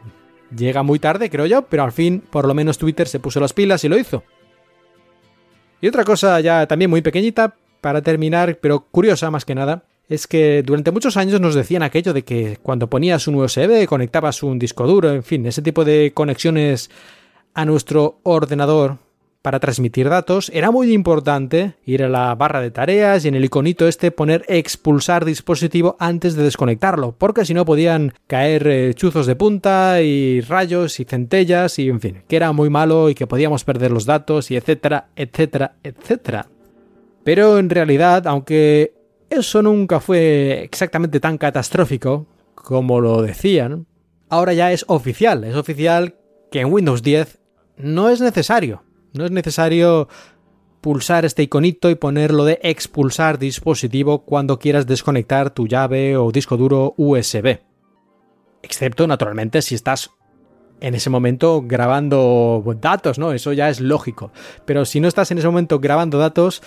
llega muy tarde, creo yo, pero al fin, por lo menos Twitter se puso las pilas y lo hizo. Y otra cosa ya también muy pequeñita, para terminar, pero curiosa más que nada, es que durante muchos años nos decían aquello de que cuando ponías un USB, conectabas un disco duro, en fin, ese tipo de conexiones a nuestro ordenador para transmitir datos, era muy importante ir a la barra de tareas y en el iconito este poner expulsar dispositivo antes de desconectarlo, porque si no podían caer eh, chuzos de punta y rayos y centellas y en fin, que era muy malo y que podíamos perder los datos y etcétera, etcétera, etcétera. Pero en realidad, aunque eso nunca fue exactamente tan catastrófico como lo decían, ahora ya es oficial, es oficial que en Windows 10 no es necesario no es necesario pulsar este iconito y ponerlo de expulsar dispositivo cuando quieras desconectar tu llave o disco duro USB. Excepto, naturalmente, si estás en ese momento grabando datos, ¿no? Eso ya es lógico. Pero si no estás en ese momento grabando datos,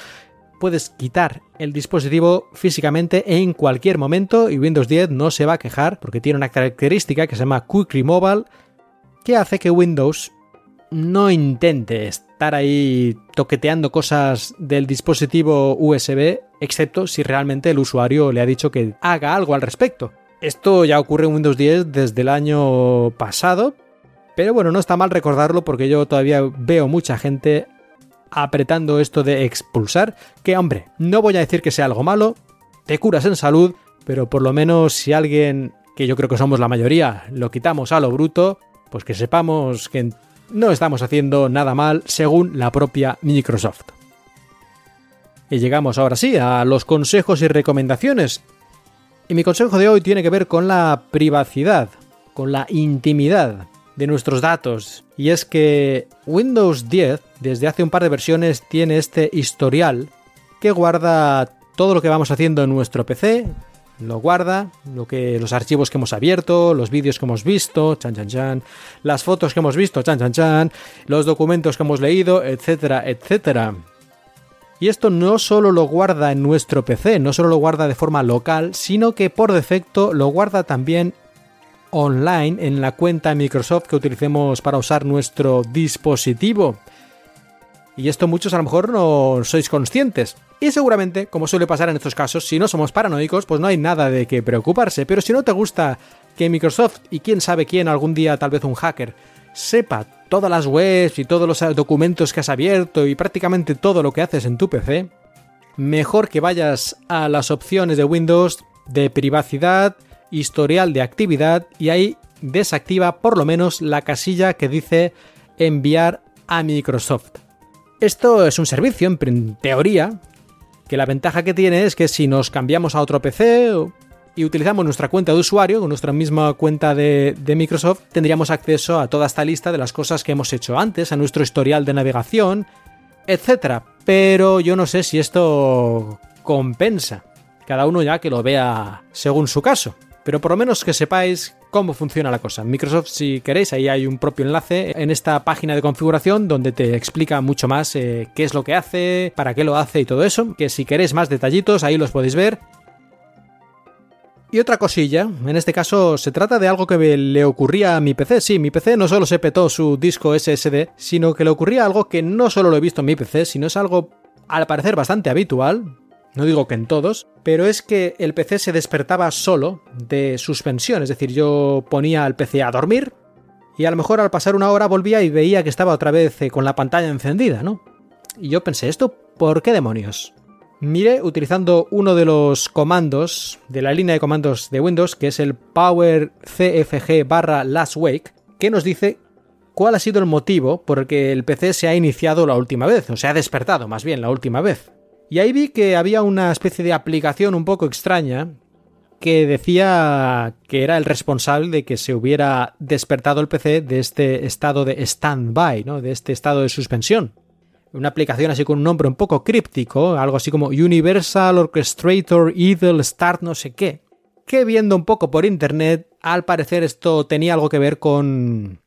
puedes quitar el dispositivo físicamente en cualquier momento y Windows 10 no se va a quejar porque tiene una característica que se llama Quick Removal que hace que Windows no intente ahí toqueteando cosas del dispositivo USB, excepto si realmente el usuario le ha dicho que haga algo al respecto. Esto ya ocurre en Windows 10 desde el año pasado, pero bueno, no está mal recordarlo porque yo todavía veo mucha gente apretando esto de expulsar, que hombre, no voy a decir que sea algo malo, te curas en salud, pero por lo menos si alguien, que yo creo que somos la mayoría, lo quitamos a lo bruto, pues que sepamos que no estamos haciendo nada mal según la propia Microsoft. Y llegamos ahora sí a los consejos y recomendaciones. Y mi consejo de hoy tiene que ver con la privacidad, con la intimidad de nuestros datos. Y es que Windows 10, desde hace un par de versiones, tiene este historial que guarda todo lo que vamos haciendo en nuestro PC, lo guarda, lo que, los archivos que hemos abierto, los vídeos que hemos visto, chan chan chan, las fotos que hemos visto, chan chan chan, los documentos que hemos leído, etcétera, etcétera. Y esto no solo lo guarda en nuestro PC, no solo lo guarda de forma local, sino que por defecto lo guarda también online en la cuenta Microsoft que utilicemos para usar nuestro dispositivo. Y esto muchos a lo mejor no sois conscientes. Y seguramente, como suele pasar en estos casos, si no somos paranoicos, pues no hay nada de qué preocuparse. Pero si no te gusta que Microsoft y quién sabe quién, algún día tal vez un hacker, sepa todas las webs y todos los documentos que has abierto y prácticamente todo lo que haces en tu PC, mejor que vayas a las opciones de Windows de privacidad, historial de actividad y ahí desactiva por lo menos la casilla que dice enviar a Microsoft. Esto es un servicio, en teoría, que la ventaja que tiene es que si nos cambiamos a otro PC y utilizamos nuestra cuenta de usuario, con nuestra misma cuenta de, Microsoft, tendríamos acceso a toda esta lista de las cosas que hemos hecho antes, a nuestro historial de navegación, etc. Pero yo no sé si esto compensa. Cada uno ya que lo vea según su caso. Pero por lo menos que sepáis cómo funciona la cosa. Microsoft, si queréis, ahí hay un propio enlace en esta página de configuración donde te explica mucho más eh, qué es lo que hace, para qué lo hace y todo eso. Que si queréis más detallitos, ahí los podéis ver. Y otra cosilla, en este caso se trata de algo que le ocurría a mi PC. Sí, mi PC no solo se petó su disco SSD, sino que le ocurría algo que no solo lo he visto en mi PC, sino es algo al parecer bastante habitual, no digo que en todos, pero es que el PC se despertaba solo de suspensión, es decir, yo ponía al PC a dormir y a lo mejor al pasar una hora volvía y veía que estaba otra vez eh, con la pantalla encendida, ¿no? Y yo pensé, ¿esto por qué demonios? Miré utilizando uno de los comandos de la línea de comandos de Windows, que es el power cfg barra que nos dice cuál ha sido el motivo por el que el PC se ha iniciado la última vez, o se ha despertado más bien la última vez. Y ahí vi que había una especie de aplicación un poco extraña que decía que era el responsable de que se hubiera despertado el PC de este estado de stand-by, ¿no? de este estado de suspensión. Una aplicación así con un nombre un poco críptico, algo así como Universal Orchestrator Idle Start no sé qué, que viendo un poco por internet, al parecer esto tenía algo que ver con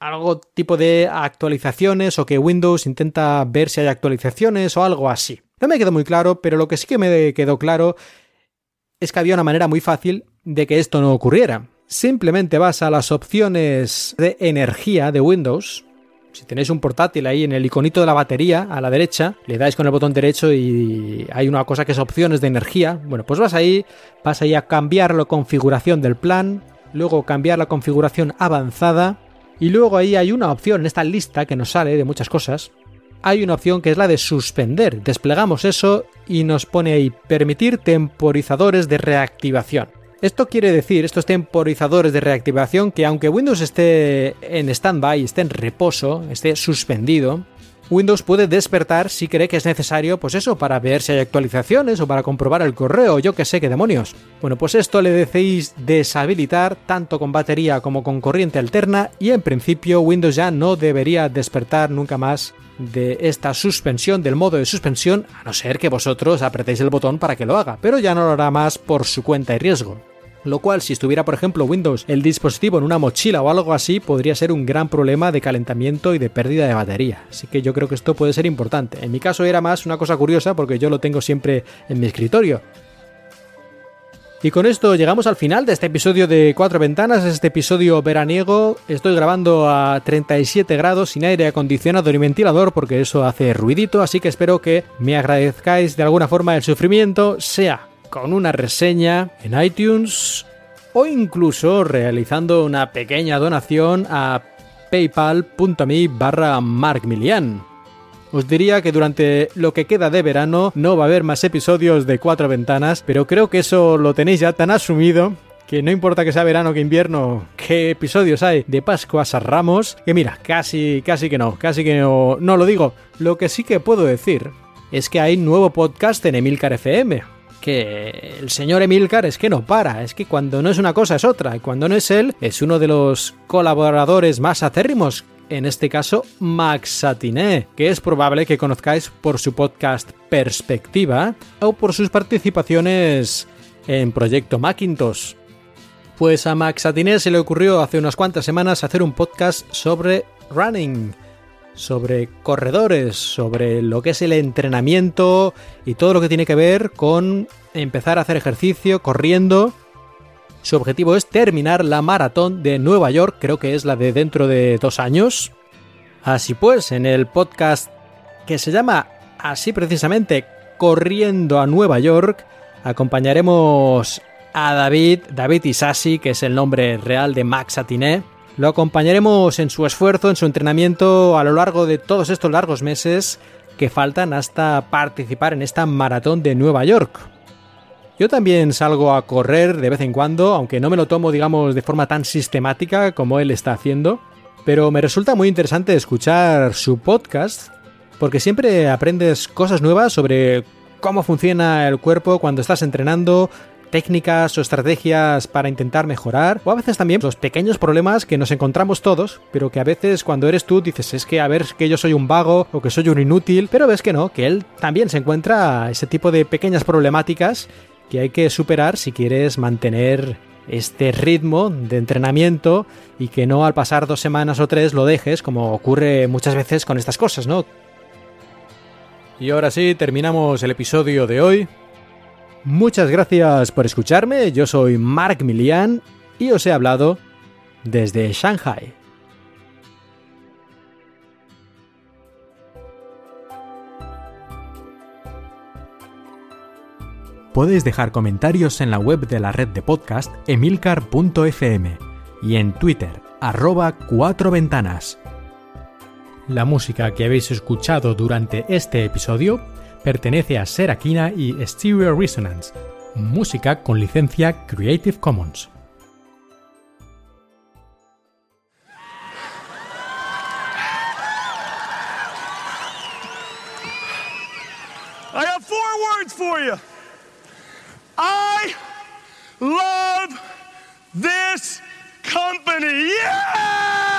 algo tipo de actualizaciones o que Windows intenta ver si hay actualizaciones o algo así. No me quedó muy claro, pero lo que sí que me quedó claro es que había una manera muy fácil de que esto no ocurriera. Simplemente vas a las opciones de energía de Windows. Si tenéis un portátil ahí en el iconito de la batería a la derecha, le dais con el botón derecho y hay una cosa que es opciones de energía. Bueno, pues vas ahí, vas ahí a cambiar la configuración del plan, luego cambiar la configuración avanzada y luego ahí hay una opción en esta lista que nos sale de muchas cosas hay una opción que es la de suspender. Desplegamos eso y nos pone ahí permitir temporizadores de reactivación. Esto quiere decir, estos temporizadores de reactivación, que aunque Windows esté en stand-by, esté en reposo, esté suspendido, Windows puede despertar si cree que es necesario, pues eso, para ver si hay actualizaciones o para comprobar el correo, yo que sé qué demonios. Bueno, pues esto le decís deshabilitar tanto con batería como con corriente alterna y en principio Windows ya no debería despertar nunca más de esta suspensión, del modo de suspensión, a no ser que vosotros apretéis el botón para que lo haga, pero ya no lo hará más por su cuenta y riesgo lo cual si estuviera por ejemplo Windows el dispositivo en una mochila o algo así podría ser un gran problema de calentamiento y de pérdida de batería. Así que yo creo que esto puede ser importante. En mi caso era más una cosa curiosa porque yo lo tengo siempre en mi escritorio. Y con esto llegamos al final de este episodio de Cuatro Ventanas, este episodio veraniego. Estoy grabando a 37 grados sin aire acondicionado ni ventilador porque eso hace ruidito, así que espero que me agradezcáis de alguna forma el sufrimiento, sea con una reseña en iTunes o incluso realizando una pequeña donación a paypal.me barra markmilian. Os diría que durante lo que queda de verano no va a haber más episodios de cuatro ventanas, pero creo que eso lo tenéis ya tan asumido que no importa que sea verano que invierno, qué episodios hay de Pascuas a Ramos, que mira, casi, casi que no, casi que no, no lo digo. Lo que sí que puedo decir es que hay nuevo podcast en Emilcar FM, que el señor Emilcar es que no para, es que cuando no es una cosa es otra, y cuando no es él, es uno de los colaboradores más acérrimos en este caso Max Satiné, que es probable que conozcáis por su podcast Perspectiva o por sus participaciones en Proyecto Macintosh. Pues a Max Satiné se le ocurrió hace unas cuantas semanas hacer un podcast sobre running, sobre corredores, sobre lo que es el entrenamiento y todo lo que tiene que ver con empezar a hacer ejercicio corriendo. Su objetivo es terminar la maratón de Nueva York, creo que es la de dentro de dos años. Así pues, en el podcast que se llama así precisamente Corriendo a Nueva York, acompañaremos a David, David Isasi, que es el nombre real de Max Atiné, lo acompañaremos en su esfuerzo, en su entrenamiento a lo largo de todos estos largos meses que faltan hasta participar en esta maratón de Nueva York. Yo también salgo a correr de vez en cuando, aunque no me lo tomo, digamos, de forma tan sistemática como él está haciendo, pero me resulta muy interesante escuchar su podcast, porque siempre aprendes cosas nuevas sobre cómo funciona el cuerpo cuando estás entrenando, técnicas o estrategias para intentar mejorar, o a veces también los pequeños problemas que nos encontramos todos, pero que a veces cuando eres tú dices es que a ver que yo soy un vago o que soy un inútil, pero ves que no, que él también se encuentra ese tipo de pequeñas problemáticas que hay que superar si quieres mantener este ritmo de entrenamiento y que no al pasar dos semanas o tres lo dejes, como ocurre muchas veces con estas cosas, ¿no? Y ahora sí, terminamos el episodio de hoy. Muchas gracias por escucharme, yo soy Mark Milian y os he hablado desde Shanghai. Podéis dejar comentarios en la web de la red de podcast emilcar.fm y en Twitter arroba cuatro ventanas. La música que habéis escuchado durante este episodio pertenece a Serakina y Stereo Resonance, música con licencia Creative Commons. I love this company. Yeah!